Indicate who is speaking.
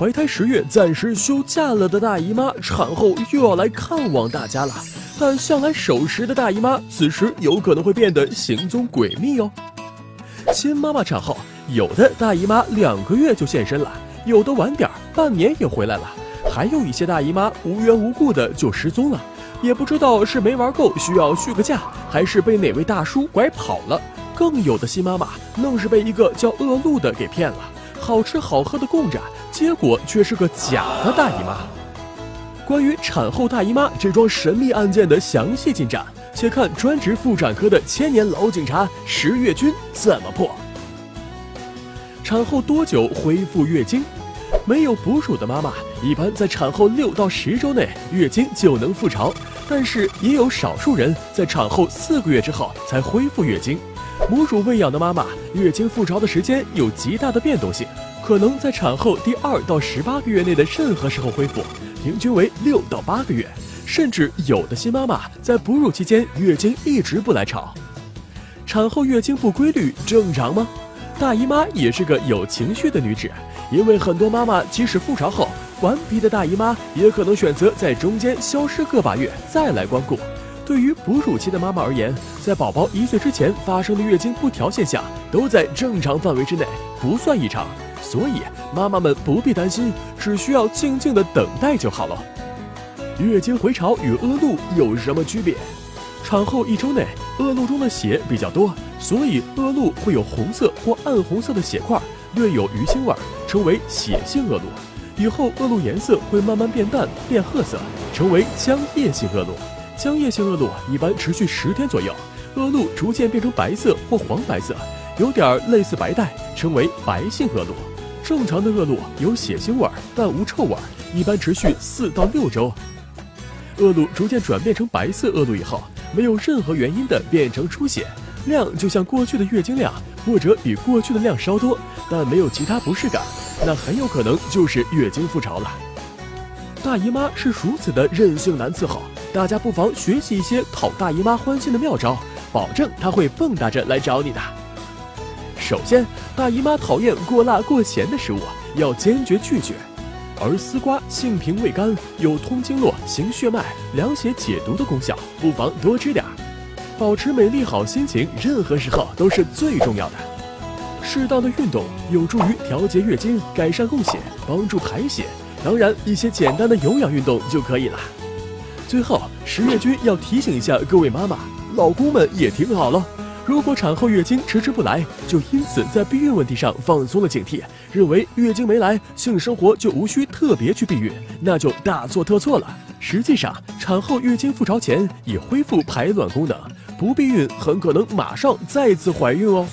Speaker 1: 怀胎十月暂时休假了的大姨妈，产后又要来看望大家了。但向来守时的大姨妈，此时有可能会变得行踪诡秘哦。新妈妈产后，有的大姨妈两个月就现身了，有的晚点半年也回来了，还有一些大姨妈无缘无故的就失踪了，也不知道是没玩够需要续个假，还是被哪位大叔拐跑了。更有的新妈妈愣是被一个叫恶露的给骗了，好吃好喝的供着，结果却是个假的大姨妈。关于产后大姨妈这桩神秘案件的详细进展，且看专职妇产科的千年老警察石月军怎么破。产后多久恢复月经？没有哺乳的妈妈，一般在产后六到十周内月经就能复潮，但是也有少数人在产后四个月之后才恢复月经。母乳喂养的妈妈，月经复潮的时间有极大的变动性，可能在产后第二到十八个月内的任何时候恢复，平均为六到八个月，甚至有的新妈妈在哺乳期间月经一直不来潮。产后月经不规律正常吗？大姨妈也是个有情绪的女子，因为很多妈妈即使复潮后，顽皮的大姨妈也可能选择在中间消失个把月再来光顾。对于哺乳期的妈妈而言，在宝宝一岁之前发生的月经不调现象都在正常范围之内，不算异常，所以妈妈们不必担心，只需要静静的等待就好了。月经回潮与恶露有什么区别？产后一周内，恶露中的血比较多，所以恶露会有红色或暗红色的血块，略有鱼腥味，称为血性恶露。以后恶露颜色会慢慢变淡，变褐色，成为浆液性恶露。浆液性恶露一般持续十天左右，恶露逐渐变成白色或黄白色，有点类似白带，称为白性恶露。正常的恶露有血腥味，但无臭味，一般持续四到六周。恶露逐渐转变成白色恶露以后，没有任何原因的变成出血，量就像过去的月经量，或者比过去的量稍多，但没有其他不适感，那很有可能就是月经复潮了。大姨妈是如此的任性难伺候。大家不妨学习一些讨大姨妈欢心的妙招，保证她会蹦跶着来找你的。首先，大姨妈讨厌过辣过咸的食物，要坚决拒绝。而丝瓜性平味甘，有通经络、行血脉、凉血解毒的功效，不妨多吃点儿。保持美丽好心情，任何时候都是最重要的。适当的运动有助于调节月经，改善供血，帮助排血。当然，一些简单的有氧运动就可以了。最后，十月君要提醒一下各位妈妈、老公们也听好了，如果产后月经迟迟不来，就因此在避孕问题上放松了警惕，认为月经没来，性生活就无需特别去避孕，那就大错特错了。实际上，产后月经复潮前已恢复排卵功能，不避孕很可能马上再次怀孕哦。